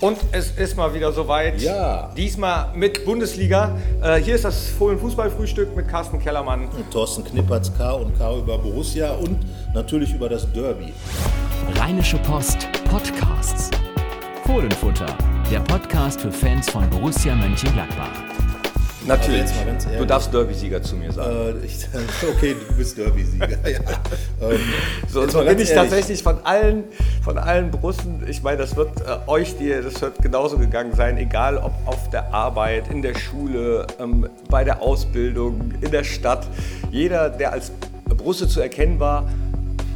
Und es ist mal wieder soweit. Ja. Diesmal mit Bundesliga. Äh, hier ist das Fohlen Fußballfrühstück mit Carsten Kellermann. Und Thorsten Knippertz K und K über Borussia und natürlich über das Derby. Rheinische Post Podcasts. Fohlenfutter, der Podcast für Fans von Borussia Mönchengladbach. Natürlich. ehrlich. du darfst Derby-Sieger zu mir sagen. Äh, ich, okay, du bist Derby-Sieger. ja. ähm, So, bin ich ehrlich. tatsächlich von allen, von allen Brussen. Ich meine, das wird äh, euch, die, das wird genauso gegangen sein, egal ob auf der Arbeit, in der Schule, ähm, bei der Ausbildung, in der Stadt. Jeder, der als Brusse zu erkennen war,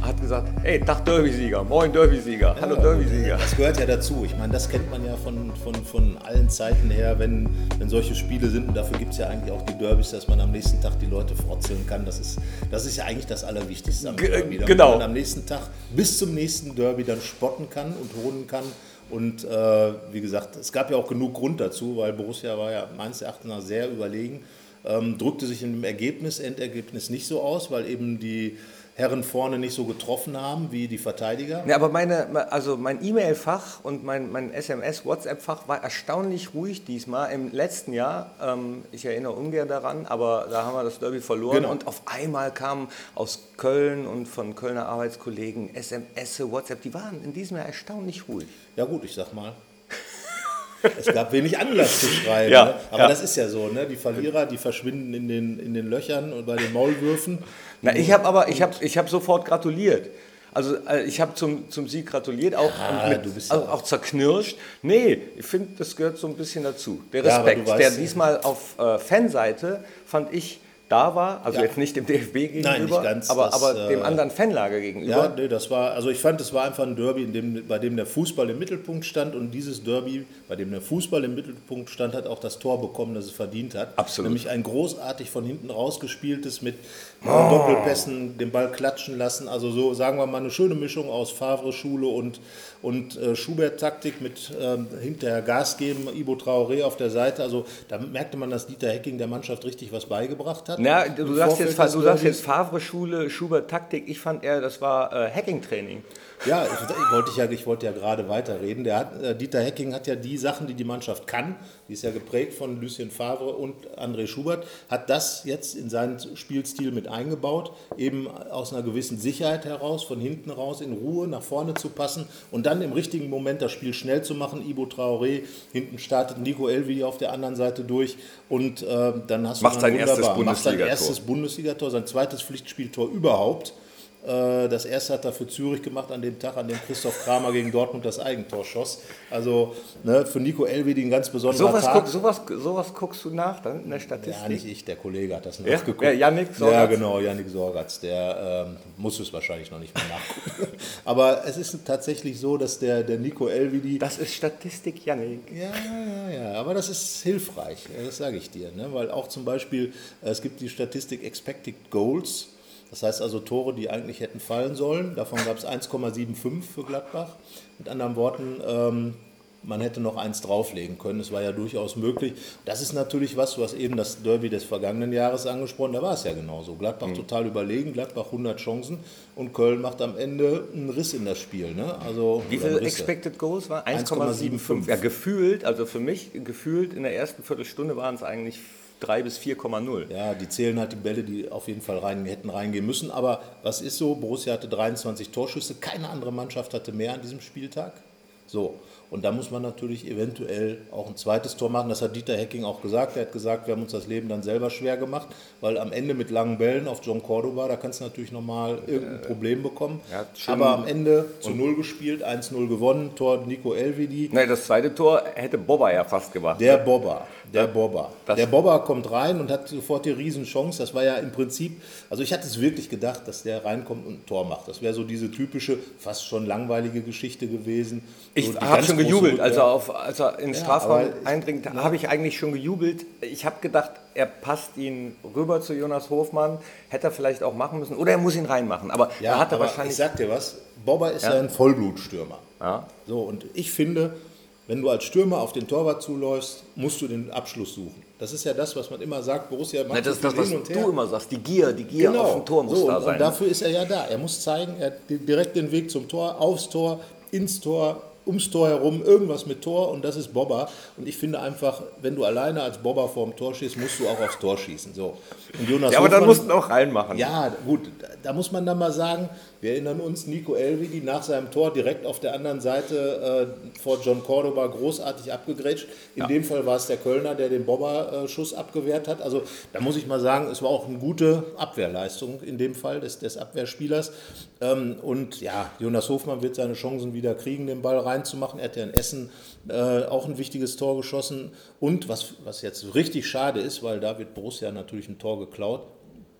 hat gesagt: Hey, Tag Derby-Sieger, moin Derby-Sieger, hallo Derby-Sieger. Das gehört ja dazu. Ich meine, das kennt man ja von, von, von allen Zeiten her, wenn, wenn solche Spiele sind. Und dafür gibt es ja eigentlich auch die Derbys, dass man am nächsten Tag die Leute frotzeln kann. Das ist, das ist ja eigentlich das Allerwichtigste am Ge- Derby. Damit genau. man am nächsten Tag bis zum nächsten Derby dann spotten kann und holen kann. Und äh, wie gesagt, es gab ja auch genug Grund dazu, weil Borussia war ja meines Erachtens nach sehr überlegen. Ähm, drückte sich dem Ergebnis, Endergebnis nicht so aus, weil eben die Herren vorne nicht so getroffen haben wie die Verteidiger. Ja, aber meine, also mein E-Mail-Fach und mein, mein SMS-WhatsApp-Fach war erstaunlich ruhig diesmal. Im letzten Jahr, ähm, ich erinnere ungern daran, aber da haben wir das Derby verloren Genau. und auf einmal kamen aus Köln und von Kölner Arbeitskollegen SMS, WhatsApp, die waren in diesem Jahr erstaunlich ruhig. Ja gut, ich sag mal. Es gab wenig Anlass zu schreiben. Ja, ne? Aber ja. das ist ja so, ne? Die Verlierer, die verschwinden in den, in den Löchern und bei den Maulwürfen. Na, ich habe aber, ich habe ich hab sofort gratuliert. Also äh, ich habe zum, zum Sieg gratuliert, auch, Ja, mit, also ja- auch zerknirscht. Nee, ich finde, das gehört so ein bisschen dazu. Der Ja, Respekt, weißt- der diesmal auf äh, Fanseite, fand ich, da war, also Ja. jetzt nicht dem DFB gegenüber, Nein, nicht ganz, aber, das, aber dem äh, anderen Fanlager gegenüber. Ja, nee, das war, also ich fand, es war einfach ein Derby, dem, bei dem der Fußball im Mittelpunkt stand und dieses Derby, bei dem der Fußball im Mittelpunkt stand, hat auch das Tor bekommen, das es verdient hat. Absolut. Nämlich ein großartig von hinten rausgespieltes mit Oh. Doppelpässen, den Ball klatschen lassen. Also so, sagen wir mal, eine schöne Mischung aus Favre-Schule und, und äh, Schubert-Taktik mit ähm, hinterher Gas geben, Ibo Traoré auf der Seite. Also da merkte man, dass Dieter Hecking der Mannschaft richtig was beigebracht hat. Na, du sagst jetzt, du sagst jetzt Favre-Schule, Schubert-Taktik. Ich fand eher, das war äh, Hacking-Training. Ja, ich, wollte ja, ich wollte ja gerade weiterreden. Der hat, äh, Dieter Hecking hat ja die Sachen, die die Mannschaft kann, die ist ja geprägt von Lucien Favre und André Schubert, hat das jetzt in seinen Spielstil mit eingebaut, eben aus einer gewissen Sicherheit heraus, von hinten raus in Ruhe nach vorne zu passen und dann im richtigen Moment das Spiel schnell zu machen. Ibo Traoré, hinten startet Nico Elvi auf der anderen Seite durch und äh, dann hast Macht du sein dann erstes macht sein erstes Bundesligator, sein zweites Pflichtspieltor überhaupt. Äh, Das erste hat er für Zürich gemacht an dem Tag, an dem Christoph Kramer gegen Dortmund das Eigentor schoss. Also ne, für Nico Elvedi ein ganz besonderer Sowas, Tag. guck, sowas, sowas guckst du nach dann in der Statistik? ja, nicht ich, der Kollege hat das Ja? nachgeguckt. Ja, Yannick Ja, Sorgatz? genau, Yannick Sorgatz. Der ähm, muss es wahrscheinlich noch nicht mehr nachgucken. Aber es ist tatsächlich so, dass der, der Nico Elvedi Das ist Statistik, Yannick. Ja, ja, ja, aber das ist hilfreich, ja, das sage ich dir. Ne? Weil auch zum Beispiel, es gibt die Statistik Expected Goals, das heißt also Tore, die eigentlich hätten fallen sollen. Davon gab es 1,75 für Gladbach. Mit anderen Worten, ähm, man hätte noch eins drauflegen können. Es war ja durchaus möglich. Das ist natürlich was, du hast eben das Derby des vergangenen Jahres angesprochen, da war es ja genauso. Gladbach total überlegen, Gladbach 100 Chancen und Köln macht am Ende einen Riss in das Spiel. Ne? Also, Wie oder viel Risse. Expected Goals war? 1,75. 1,75. Ja, gefühlt, also für mich, gefühlt in der ersten Viertelstunde waren es eigentlich 3 bis 4,0. Ja, die zählen halt die Bälle, die auf jeden Fall rein, hätten reingehen müssen. Aber was ist so? Borussia hatte 23 Torschüsse, keine andere Mannschaft hatte mehr an diesem Spieltag. So, und da muss man natürlich eventuell auch ein zweites Tor machen. Das hat Dieter Hecking auch gesagt. Er hat gesagt, wir haben uns das Leben dann selber schwer gemacht, weil am Ende mit langen Bällen auf John Cordoba, da kannst du natürlich nochmal irgendein Problem bekommen. Aber am Ende zu Null gespielt, 1-0 gewonnen, Tor Nico Elvedi. Nein, das zweite Tor hätte Bobber ja fast gemacht. Der Bobber, der Bobber. Das- Der Bobber kommt rein und hat sofort die Riesenchance. Das war ja im Prinzip, also ich hatte es wirklich gedacht, dass der reinkommt und ein Tor macht. Das wäre so diese typische, fast schon langweilige Geschichte gewesen. Ich so habe schon gejubelt, Rückkehr. als er, auf, als er in den Ja, Strafraum eindringt, habe ich eigentlich schon gejubelt. Ich habe gedacht, er passt ihn rüber zu Jonas Hofmann, hätte er vielleicht auch machen müssen, oder er muss ihn reinmachen. Aber ja, er hatte aber wahrscheinlich. ich sag dir was, Bobber ist ja, Ja. ein Vollblutstürmer. Ja. So, und ich finde, wenn du als Stürmer auf den Torwart zuläufst, musst du den Abschluss suchen. Das ist ja das, was man immer sagt, Borussia macht Nein, das das, was du immer sagst. Die Gier, die Gier Genau. auf dem Tor muss so, da und, sein. Und dafür ist er ja da. Er muss zeigen, er hat direkt den Weg zum Tor, aufs Tor, ins Tor, ums Tor herum irgendwas mit Tor und das ist Bobber. Und ich finde einfach, wenn du alleine als Bobber vorm Tor schießt, musst du auch aufs Tor schießen. So. Und Jonas ja, aber Hofmann, dann musst du auch reinmachen. Ja, gut, da muss man dann mal sagen, wir erinnern uns, Nico Elvedi nach seinem Tor direkt auf der anderen Seite äh, vor John Cordoba großartig abgegrätscht. In ja. dem Fall war es der Kölner, der den Bobber-Schuss abgewehrt hat. Also da muss ich mal sagen, es war auch eine gute Abwehrleistung in dem Fall des, des Abwehrspielers. Ähm, und ja, Jonas Hofmann wird seine Chancen wieder kriegen, den Ball reinzumachen. Er hat ja in Essen äh, auch ein wichtiges Tor geschossen. Und was, was jetzt richtig schade ist, weil da wird Borussia natürlich ein Tor geklaut,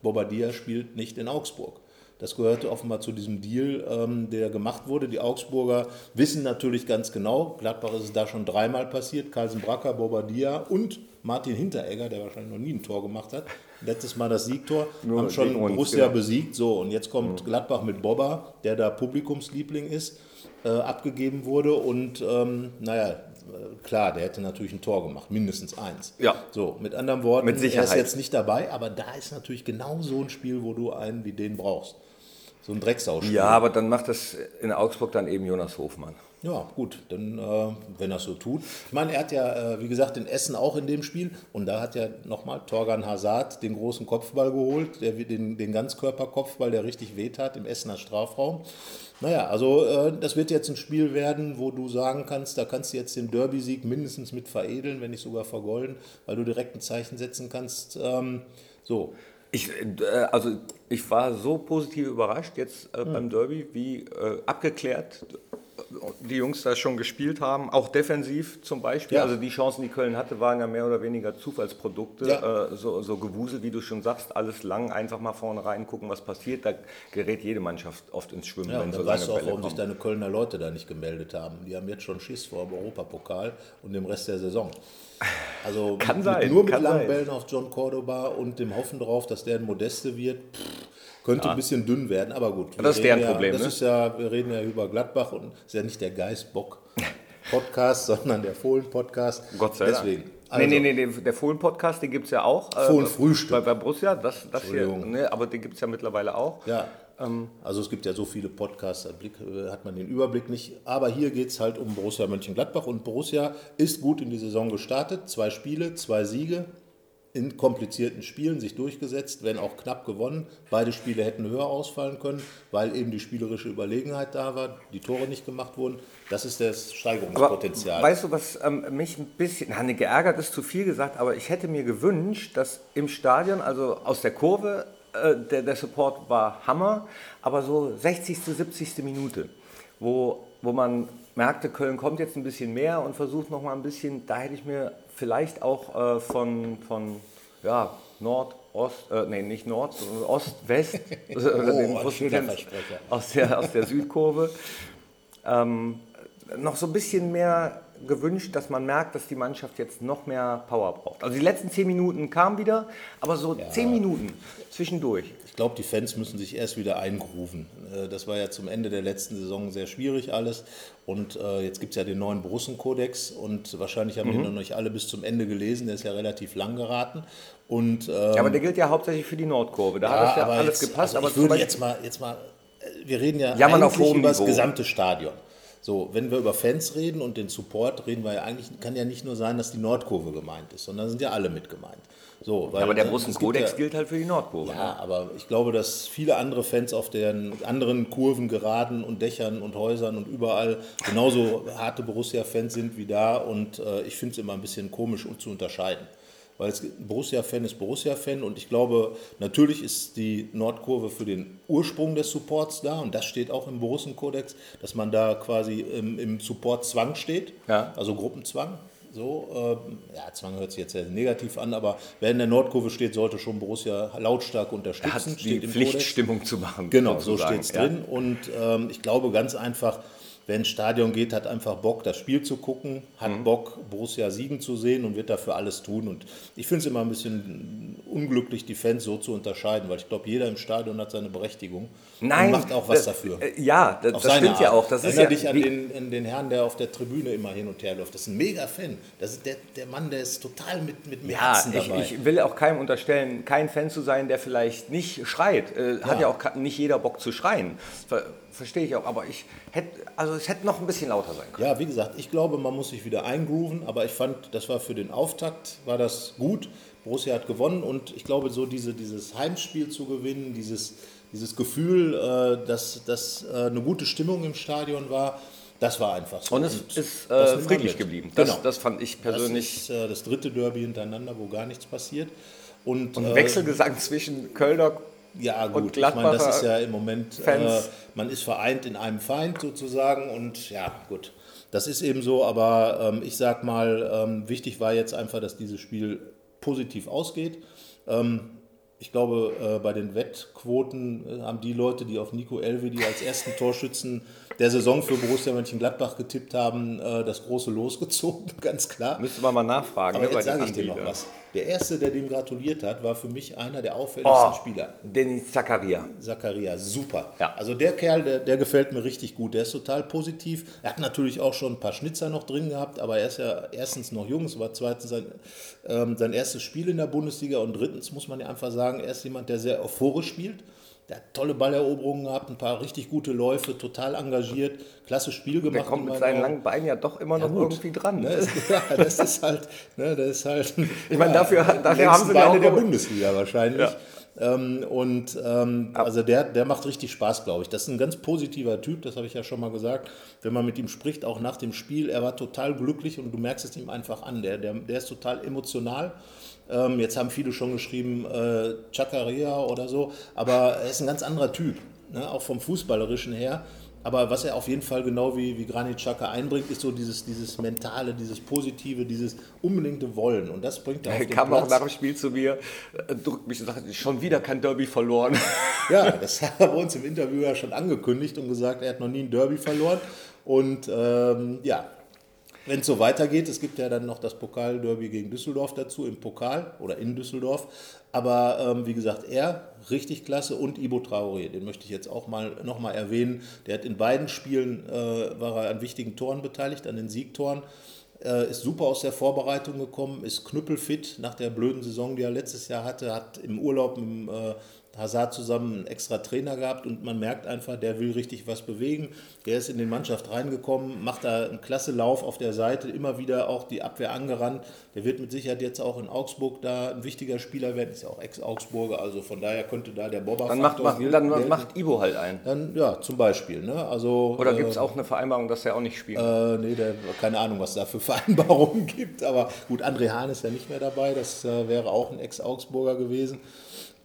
Bobadilla spielt nicht in Augsburg. Das gehörte offenbar zu diesem Deal, ähm, der gemacht wurde. Die Augsburger wissen natürlich ganz genau, Gladbach ist es da schon dreimal passiert, Carlsen Bracker, Bobadilla und Martin Hinteregger, der wahrscheinlich noch nie ein Tor gemacht hat, letztes Mal das Siegtor, Nur haben schon Borussia genau. besiegt. So, und jetzt kommt mhm. Gladbach mit Bobber, der da Publikumsliebling ist, äh, abgegeben wurde. Und ähm, naja, klar, der hätte natürlich ein Tor gemacht, mindestens eins. Ja. So, mit anderen Worten, mit Sicherheit. er ist jetzt nicht dabei, aber da ist natürlich genau so ein Spiel, wo du einen wie den brauchst. So ein Drecksauspiel. Ja, aber dann macht das in Augsburg dann eben Jonas Hofmann. Ja, gut, dann, äh, wenn er so tut. Ich meine, er hat ja, äh, wie gesagt, in Essen auch in dem Spiel und da hat ja nochmal Torgan Hazard den großen Kopfball geholt, der, den, den Ganzkörperkopfball, der richtig wehtat im Essener Strafraum. Naja, also äh, das wird jetzt ein Spiel werden, wo du sagen kannst, da kannst du jetzt den Derby-Sieg mindestens mit veredeln, wenn nicht sogar vergolden, weil du direkt ein Zeichen setzen kannst. Ähm, so. Ich, äh, also ich war so positiv überrascht jetzt äh, hm. beim Derby, wie äh, abgeklärt die Jungs da schon gespielt haben, auch defensiv zum Beispiel. Ja. Also die Chancen, die Köln hatte, waren ja mehr oder weniger Zufallsprodukte. Ja. Äh, so, so Gewusel, wie du schon sagst, alles lang, einfach mal vorne rein gucken, was passiert. Da gerät jede Mannschaft oft ins Schwimmen. Ja, wenn so weißt du auch, warum sich deine Kölner Leute da nicht gemeldet haben. Die haben jetzt schon Schiss vor dem Europapokal und dem Rest der Saison. Also kann mit, sein, nur mit langen Bällen auf John Cordoba und dem Hoffen darauf, dass der ein Modeste wird. Pff, könnte ja. ein bisschen dünn werden, aber gut. Das ist deren ja, Problem. Das ne? ist ja, wir reden ja über Gladbach und es ist ja nicht der Geistbock-Podcast, sondern der Fohlen-Podcast. Gott sei Dank. Deswegen. Also, nee, nee, nee, der Fohlen-Podcast, den gibt es ja auch. Äh, Fohlen-Frühstück. Bei, bei Borussia, das, das hier, ne, aber den gibt es ja mittlerweile auch. Ja. Ähm, also es gibt ja so viele Podcasts, da Blick, äh, hat man den Überblick nicht. Aber hier geht es halt um Borussia Mönchengladbach und Borussia ist gut in die Saison gestartet. Zwei Spiele, zwei Siege, in komplizierten Spielen sich durchgesetzt, wenn auch knapp gewonnen. Beide Spiele hätten höher ausfallen können, weil eben die spielerische Überlegenheit da war, die Tore nicht gemacht wurden. Das ist das Steigerungspotenzial. Aber weißt du, was ähm, mich ein bisschen, na, geärgert ist zu viel gesagt, aber ich hätte mir gewünscht, dass im Stadion, also aus der Kurve, äh, der, der Support war Hammer, aber so 60., 70. Minute, wo, wo man merkte, Köln kommt jetzt ein bisschen mehr und versucht noch mal ein bisschen, da hätte ich mir vielleicht auch äh, von, von ja, Nord, Ost, äh, nee, nicht Nord, Ost, West, oh, den aus, der, aus der Südkurve, ähm, noch so ein bisschen mehr gewünscht, dass man merkt, dass die Mannschaft jetzt noch mehr Power braucht. Also die letzten zehn Minuten kamen wieder, aber so ja. zehn Minuten zwischendurch. Ich glaube, die Fans müssen sich erst wieder eingrufen. Äh, das war ja zum Ende der letzten Saison sehr schwierig alles. Und äh, jetzt gibt es ja den neuen Borussen-Kodex und wahrscheinlich haben mhm. die noch nicht alle bis zum Ende gelesen. Der ist ja relativ lang geraten. Und, ähm, ja, aber der gilt ja hauptsächlich für die Nordkurve. Da ja, hat das ja alles jetzt, gepasst. Also ich aber würde jetzt mal, jetzt mal, äh, wir reden ja, ja eigentlich über das gesamte Stadion. So, wenn wir über Fans reden und den Support reden wir ja eigentlich, kann ja nicht nur sein, dass die Nordkurve gemeint ist, sondern sind ja alle mit gemeint. So, weil, aber der Russen-Kodex ja, gilt halt für die Nordkurve. Ja, ne? aber ich glaube, dass viele andere Fans auf den anderen Kurven, Geraden und Dächern und Häusern und überall genauso harte Borussia-Fans sind wie da und äh, ich finde es immer ein bisschen komisch um zu unterscheiden weil Borussia-Fan ist Borussia-Fan und ich glaube, natürlich ist die Nordkurve für den Ursprung des Supports da und das steht auch im Borussen-Kodex, dass man da quasi im, im Support-Zwang steht, ja. also Gruppenzwang. So, äh, ja, Zwang hört sich jetzt sehr negativ an, aber wer in der Nordkurve steht, sollte schon Borussia lautstark unterstützen. Er hat die Pflichtstimmung zu machen. Genau, so steht es ja. drin. Und ähm, ich glaube ganz einfach, wer ins Stadion geht, hat einfach Bock, das Spiel zu gucken, hat mhm. Bock, Borussia siegen zu sehen und wird dafür alles tun. Und ich finde es immer ein bisschen unglücklich, die Fans so zu unterscheiden, weil ich glaube, jeder im Stadion hat seine Berechtigung Nein, und macht auch was das, dafür. Äh, ja, das, das stimmt Art. ja auch. Das Erinner ist dich an den, an den, Herrn, der auf der Tribüne immer hin und her läuft. Das ist ein mega Fan. Das ist der, der Mann, der ist total mit, mit dem ja, Herzen dabei. Ich, ich will auch keinem unterstellen, kein Fan zu sein, der vielleicht nicht schreit. Äh, ja. Hat ja auch nicht jeder Bock zu schreien verstehe ich auch. Aber ich hätte, also es hätte noch ein bisschen lauter sein können. Ja, wie gesagt, ich glaube, man muss sich wieder eingrooven, aber ich fand, das war für den Auftakt, war das gut. Borussia hat gewonnen und ich glaube, so diese, dieses Heimspiel zu gewinnen, dieses, dieses Gefühl, äh, dass, dass äh, eine gute Stimmung im Stadion war, das war einfach so. Und es ist äh, friedlich geblieben. Das, genau. das fand ich persönlich. Das ist äh, das dritte Derby hintereinander, wo gar nichts passiert. Und, und äh, Wechselgesang zwischen Kölner ja, gut, und ich meine, das ist ja im Moment, äh, man ist vereint in einem Feind sozusagen und ja, gut, das ist eben so, aber ähm, ich sag mal, ähm, wichtig war jetzt einfach, dass dieses Spiel positiv ausgeht. Ähm, ich glaube, äh, bei den Wettquoten äh, haben die Leute, die auf Nico Elvedi als ersten Torschützen der Saison für Borussia Mönchengladbach getippt haben, äh, das große losgezogen, ganz klar. Müsste man mal nachfragen. Aber ne, jetzt sage ich dir noch was. Der Erste, der dem gratuliert hat, war für mich einer der auffälligsten Oh, Spieler. Denis Zakaria. Zakaria, super. Ja. Also der Kerl, der, der gefällt mir richtig gut. Der ist total positiv. Er hat natürlich auch schon ein paar Schnitzer noch drin gehabt, aber er ist ja erstens noch jung, es war zweitens sein, ähm, sein erstes Spiel in der Bundesliga und drittens muss man ja einfach sagen, er ist jemand, der sehr euphorisch spielt. Der hat tolle Balleroberungen gehabt, ein paar richtig gute Läufe, total engagiert, klasse Spiel gemacht. Der kommt mit seinen langen Beinen ja doch immer noch gut. irgendwie dran. Ne, Ne? ja, das ist halt, ne, das ist halt. Ich meine, dafür- dafür haben sie Beine auch der. Bundesliga wahrscheinlich. Ähm, und ähm, also der, der macht richtig Spaß, glaube ich. Das ist ein ganz positiver Typ, das habe ich ja schon mal gesagt. Wenn man mit ihm spricht, auch nach dem Spiel, er war total glücklich und du merkst es ihm einfach an. Der, der, der ist total emotional. Ähm, jetzt haben viele schon geschrieben, äh, Chakaria oder so, aber er ist ein ganz anderer Typ, ne? auch vom Fußballerischen her. Aber was er auf jeden Fall genau wie, wie Granit Xhaka einbringt, ist so dieses, dieses Mentale, dieses Positive, dieses unbedingte Wollen. Und das bringt er auf Er den kam auch nach dem Spiel zu mir, äh, drückt mich und sagt, schon wieder kein Derby verloren. Ja, das hat er bei uns im Interview ja schon angekündigt und gesagt, er hat noch nie ein Derby verloren. Und ähm, ja, wenn es so weitergeht, es gibt ja dann noch das Pokalderby gegen Düsseldorf dazu im Pokal oder in Düsseldorf. Aber ähm, wie gesagt, er richtig klasse und Ibo Traoré, den möchte ich jetzt auch mal nochmal erwähnen. Der hat in beiden Spielen äh, war er an wichtigen Toren beteiligt, an den Siegtoren. Äh, ist super aus der Vorbereitung gekommen, ist knüppelfit nach der blöden Saison, die er letztes Jahr hatte, hat im Urlaub mit dem äh, Hazard zusammen einen extra Trainer gehabt und man merkt einfach, der will richtig was bewegen. Der ist in die Mannschaft reingekommen, macht da einen klasse Lauf auf der Seite, immer wieder auch die Abwehr angerannt. Der wird mit Sicherheit jetzt auch in Augsburg da ein wichtiger Spieler werden, ist ja auch Ex-Augsburger, also von daher könnte da der Bobber Dann macht, macht, dann macht Ibo halt ein. dann, ja, zum Beispiel. Ne? Also, Oder äh, gibt es auch eine Vereinbarung, dass er auch nicht spielt? äh, nee, der, keine Ahnung, was da für Vereinbarungen gibt. Aber gut, André Hahn ist ja nicht mehr dabei. Das äh, wäre auch ein Ex-Augsburger gewesen.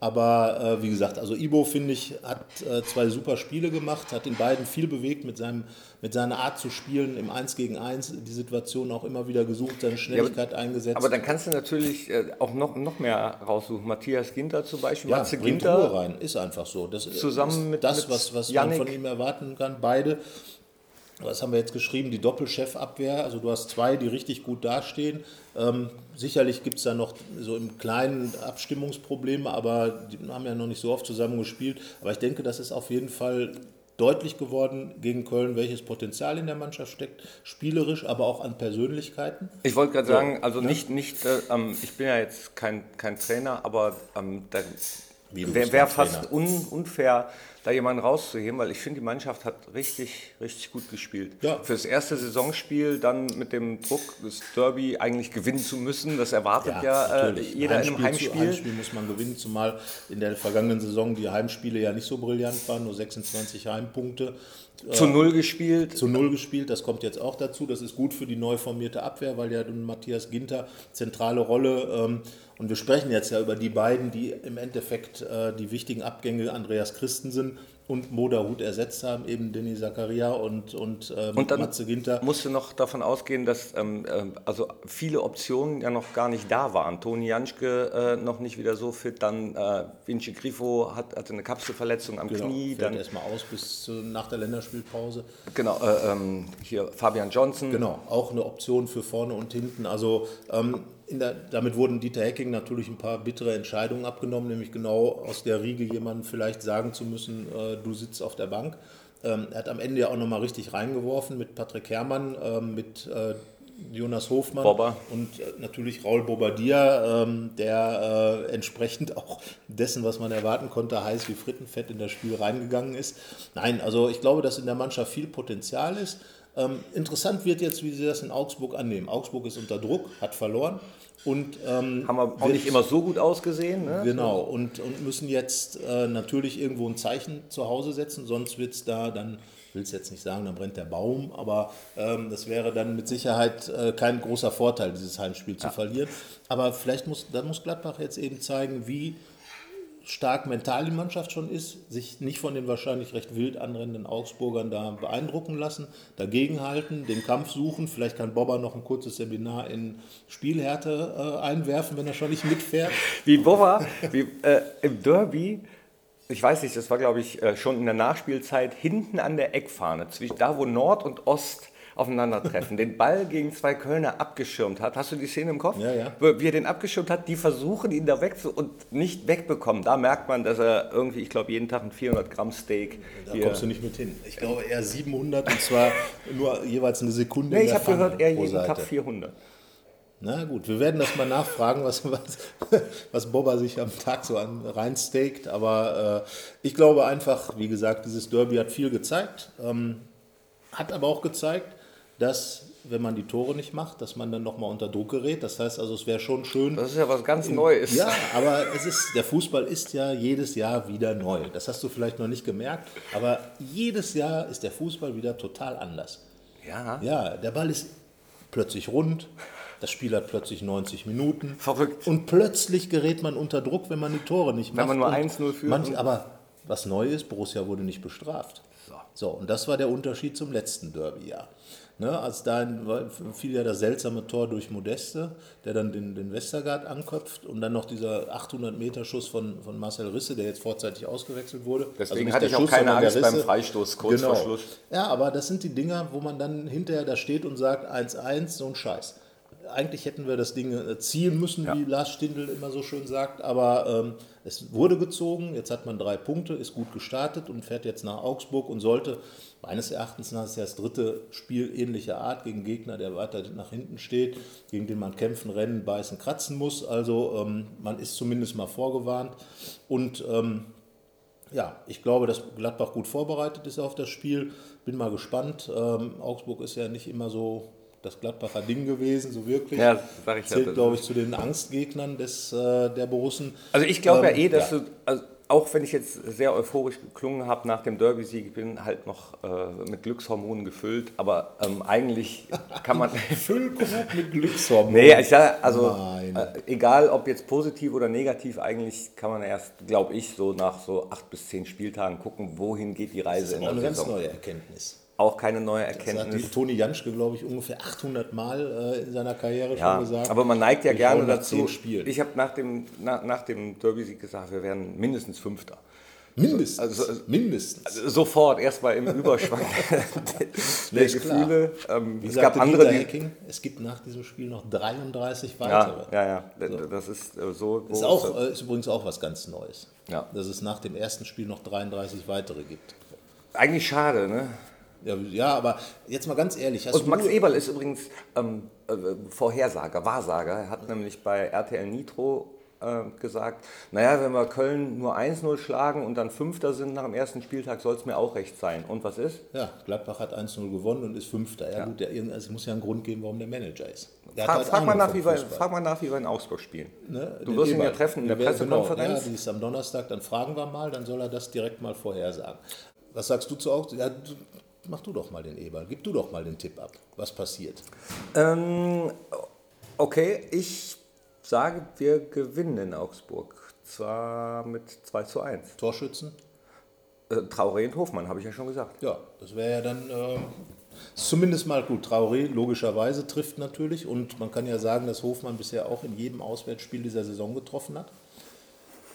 Aber äh, wie gesagt, also Ibo, finde ich, hat äh, zwei super Spiele gemacht, hat in beiden viel bewegt mit, seinem, mit seiner Art zu spielen im 1 gegen 1, die Situation auch immer wieder gesucht, seine Schnelligkeit eingesetzt. Aber dann kannst du natürlich äh, auch noch, noch mehr raussuchen. Matthias Ginter zum Beispiel, ja, Matze Ginter. Ruhe rein, ist einfach so. Das Zusammen ist mit- das, was, was man Yannick. von ihm erwarten kann, beide. Was haben wir jetzt geschrieben? Die Doppelchefabwehr. Also du hast zwei, die richtig gut dastehen. Ähm, sicherlich gibt es da noch so im Kleinen Abstimmungsprobleme, aber die haben ja noch nicht so oft zusammen gespielt. Aber ich denke, das ist auf jeden Fall deutlich geworden gegen Köln, welches Potenzial in der Mannschaft steckt, spielerisch, aber auch an Persönlichkeiten. Ich wollte gerade sagen, also nicht, nicht äh, ähm, ich bin ja jetzt kein, kein Trainer, aber ähm, wäre wär fast un, unfair, da jemanden rauszuheben, weil ich finde, die Mannschaft hat richtig, richtig gut gespielt. Ja. Für das erste Saisonspiel dann mit dem Druck, das Derby eigentlich gewinnen zu müssen, das erwartet ja, äh, jeder in einem Heimspiel, zu- Heimspiel. Heimspiel muss man gewinnen, zumal in der vergangenen Saison die Heimspiele ja nicht so brillant waren, nur 26 Heimpunkte. Zu null gespielt. Zu null gespielt, das kommt jetzt auch dazu. Das ist gut für die neu formierte Abwehr, weil ja nun Matthias Ginter zentrale Rolle. Ähm, und wir sprechen jetzt ja über die beiden, die im Endeffekt äh, die wichtigen Abgänge Andreas Christensen und Moda Hut ersetzt haben, eben Denis Zakaria und, und, ähm, Und dann Matze Ginter. musste noch davon ausgehen, dass ähm, ähm, also viele Optionen ja noch gar nicht da waren. Toni Janschke äh, noch nicht wieder so fit, dann äh, Vinci Grifo hat, hatte eine Kapselverletzung am Genau, Knie, dann erstmal aus bis zu, nach der Länderspielpause. genau äh, ähm, hier Fabian Johnson. Genau, auch eine Option für vorne und hinten. Also ähm, der, damit wurden Dieter Hecking natürlich ein paar bittere Entscheidungen abgenommen, nämlich genau aus der Riege jemandem vielleicht sagen zu müssen, äh, du sitzt auf der Bank. Ähm, er hat am Ende ja auch nochmal richtig reingeworfen mit Patrick Herrmann, ähm, mit äh, Jonas Hofmann Bobber. und äh, natürlich Raul Bobadilla, ähm, der äh, entsprechend auch dessen, was man erwarten konnte, heiß wie Frittenfett in das Spiel reingegangen ist. Nein, also ich glaube, dass in der Mannschaft viel Potenzial ist. Ähm, interessant wird jetzt, wie sie das in Augsburg annehmen. Augsburg ist unter Druck, hat verloren und ähm, Haben wir auch nicht immer so gut ausgesehen. Ne? Genau, und, und müssen jetzt äh, natürlich irgendwo ein Zeichen zu Hause setzen, sonst wird es da dann, ich will es jetzt nicht sagen, dann brennt der Baum, aber ähm, das wäre dann mit Sicherheit äh, kein großer Vorteil, dieses Heimspiel zu verlieren. Aber vielleicht muss, dann muss Gladbach jetzt eben zeigen, wie stark mental die Mannschaft schon ist, sich nicht von den wahrscheinlich recht wild anrennenden Augsburgern da beeindrucken lassen, dagegenhalten, den Kampf suchen. Vielleicht kann Bobber noch ein kurzes Seminar in Spielhärte äh, einwerfen, wenn er schon nicht mitfährt. Wie Bova, wie, äh, im Derby, ich weiß nicht, das war glaube ich äh, schon in der Nachspielzeit, hinten an der Eckfahne, zwischen, da wo Nord und Ost aufeinandertreffen, den Ball gegen zwei Kölner abgeschirmt hat. Hast du die Szene im Kopf? Ja, ja. Wie er den abgeschirmt hat, die versuchen ihn da weg zu und nicht wegbekommen. Da merkt man, dass er irgendwie, ich glaube, jeden Tag ein 400 Gramm Steak Da hier- kommst du nicht mit hin. Ich glaube eher 700 und zwar nur jeweils eine Sekunde. Nee, ich habe gehört, er pro jeden Tag Seite. 400. Na gut, wir werden das mal nachfragen, was, was, was Bobber sich am Tag so an, reinsteakt. Aber äh, ich glaube einfach, wie gesagt, dieses Derby hat viel gezeigt. Ähm, hat aber auch gezeigt, dass, wenn man die Tore nicht macht, dass man dann nochmal unter Druck gerät. Das heißt also, es wäre schon schön. Das ist ja was ganz Neues. Ja, aber es ist, der Fußball ist ja jedes Jahr wieder neu. Das hast du vielleicht noch nicht gemerkt, aber jedes Jahr ist der Fußball wieder total anders. ja. Ja, der Ball ist plötzlich rund, das Spiel hat plötzlich 90 Minuten. Verrückt. Und plötzlich gerät man unter Druck, wenn man die Tore nicht macht. man nur Und 1-0 führt manch- aber was neu ist, Borussia wurde nicht bestraft. So. So, und das war der Unterschied zum letzten Derby-Jahr. Ne, als da fiel ja das seltsame Tor durch Modeste, der dann den, den Westergaard anköpft und dann noch dieser 800-Meter-Schuss von, von Marcel Risse, der jetzt vorzeitig ausgewechselt wurde. Also Deswegen nicht hatte ich auch Schuss, keine Angst beim. Freistoß kurz genau. vor Schluss. Ja, aber das sind die Dinger, wo man dann hinterher da steht und sagt 1-1, so ein Scheiß. Eigentlich hätten wir das Ding äh, ziehen müssen, wie Lars Stindl immer so schön sagt, aber ähm, es wurde gezogen, jetzt hat man drei Punkte, ist gut gestartet und fährt jetzt nach Augsburg und sollte meines Erachtens nach ist ja das dritte Spiel ähnlicher Art gegen Gegner, der weiter nach hinten steht, gegen den man kämpfen, rennen, beißen, kratzen muss. Also ähm, man ist zumindest mal vorgewarnt und ähm, ja, ich glaube, dass Gladbach gut vorbereitet ist auf das Spiel. Bin mal gespannt. Ähm, Augsburg ist ja nicht immer so das Gladbacher Ding gewesen, so wirklich. Ja, sag ich ja. Zählt, glaube ich, zu den Angstgegnern des, äh, der Borussen. Also ich glaube Ähm, ja eh, dass ja. du, also auch wenn ich jetzt sehr euphorisch geklungen habe nach dem Derby-Sieg, ich bin halt noch äh, mit Glückshormonen gefüllt, aber ähm, eigentlich kann man... Füllkrug mit Glückshormonen. nee, ich sage, also äh, egal ob jetzt positiv oder negativ, eigentlich kann man erst, glaube ich, so nach so acht bis zehn Spieltagen gucken, wohin geht die Das Reise ist in auch eine der ganz neue Erkenntnis. Auch keine neue Das hat Erkenntnis. Toni Janschke, glaube ich, ungefähr 800 Mal äh, in seiner Karriere Ja, schon gesagt. aber man neigt ja Wir gerne dazu. Ich habe nach dem, nach, nach dem Derby-Sieg gesagt, wir werden mindestens Fünfter. mindestens. also- mindestens. Sofort, erstmal im Überschwang der. Gefühle. Ähm, es gab andere, die. Hecking, es gibt nach diesem Spiel noch 33 Ja, weitere. ja, ja, das ist äh, so. Ist, auch, äh, ist übrigens auch was ganz Neues. Ja. Dass es nach dem ersten Spiel noch 33 weitere gibt. Eigentlich schade, ne? Ja, ja aber jetzt mal ganz ehrlich. Hast Und Max Eberl ist übrigens ähm, äh, Vorhersager, Wahrsager. Er hat nämlich bei RTL Nitro äh, gesagt, naja, wenn wir Köln nur 1-0 schlagen und dann Fünfter sind nach dem ersten Spieltag, soll es mir auch recht sein. Und was ist? Ja, Gladbach hat 1-0 gewonnen und ist Fünfter. Ja, gut, der, also es muss ja einen Grund geben, warum der Manager ist. Der Frag, halt frag, mal nach, wie wir, frag mal nach, wie wir in Augsburg spielen. Ne, Du den wirst ihn ja Eberl. treffen in der Wir- genau, Pressekonferenz. ja, die ist am Donnerstag, dann fragen wir mal, dann soll er das direkt mal vorhersagen. Was sagst du zu Augsburg? Ja, mach du doch mal den Eberl, gib du doch mal den Tipp ab. Was passiert? Ähm, okay, ich sage, wir gewinnen in Augsburg. Zwar mit 2 zu 1. Torschützen? Äh, Traoré und Hofmann, habe ich ja schon gesagt. Ja, das wäre ja dann äh, zumindest mal gut. Traoré logischerweise trifft natürlich und man kann ja sagen, dass Hofmann bisher auch in jedem Auswärtsspiel dieser Saison getroffen hat.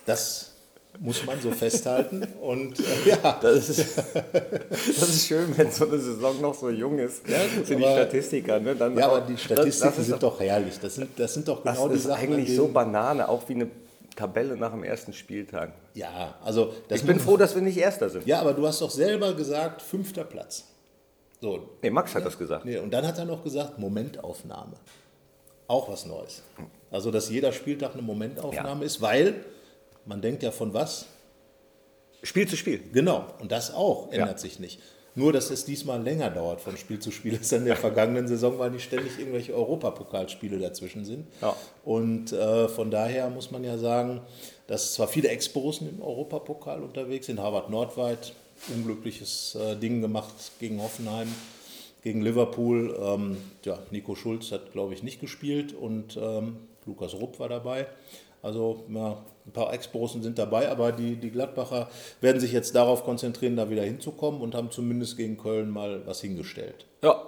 Das muss man so festhalten und äh, ja, Das ist, das ist schön, wenn so eine Saison noch so jung ist. Ja, gut, sind die Statistiker. Ne? Dann ja, aber die Statistiken das, das sind ist, doch herrlich. Das sind, das sind doch das genau die ist Sachen, an eigentlich so Banane, auch wie eine Tabelle nach dem ersten Spieltag. Ja, also das Ich bin froh, dass wir nicht Erster sind. Ja, aber du hast doch selber gesagt, fünfter Platz. So. Nee, Max hat das gesagt. Nee, und dann hat er noch gesagt, Momentaufnahme. Auch was Neues. Also, dass jeder Spieltag eine Momentaufnahme Ja. ist, weil man denkt ja von was? Spiel zu Spiel. Genau, und das auch ändert Ja. sich nicht. Nur, dass es diesmal länger dauert von Spiel zu Spiel als in der vergangenen Saison, weil nicht ständig irgendwelche Europapokalspiele dazwischen sind. Ja. Und äh, von daher muss man ja sagen, dass zwar viele Ex-Borussen im Europapokal unterwegs sind, Harvard Nordweit, unglückliches äh, Ding gemacht gegen Hoffenheim, gegen Liverpool. Ähm, ja, Nico Schulz hat, glaube ich, nicht gespielt und ähm, Lukas Rupp war dabei. Also ja, ein paar Ex-Borussen sind dabei, aber die, die Gladbacher werden sich jetzt darauf konzentrieren, da wieder hinzukommen und haben zumindest gegen Köln mal was hingestellt. Ja.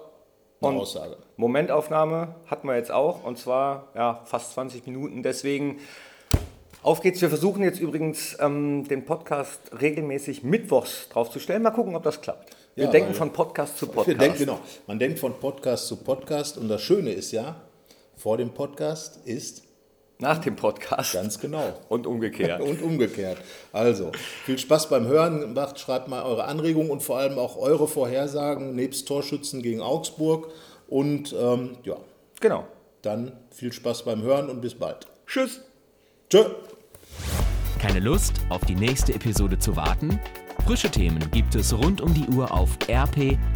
Eine Und Aussage. Momentaufnahme hatten wir jetzt auch und zwar ja, fast 20 Minuten. Deswegen auf geht's. Wir versuchen jetzt übrigens ähm, den Podcast regelmäßig mittwochs draufzustellen. Mal gucken, ob das klappt. Wir Ja, denken von Podcast zu Podcast. Wir denken, genau, man denkt von Podcast zu Podcast und das Schöne ist ja, vor dem Podcast ist Nach dem Podcast. ganz genau. Und umgekehrt. Und umgekehrt. Also, viel Spaß beim Hören. Macht, schreibt mal eure Anregungen und vor allem auch eure Vorhersagen nebst Torschützen gegen Augsburg. Und ähm, ja, genau. dann viel Spaß beim Hören und bis bald. Tschüss. Tschö. Keine Lust, auf die nächste Episode zu warten? Frische Themen gibt es rund um die Uhr auf rp-online.de.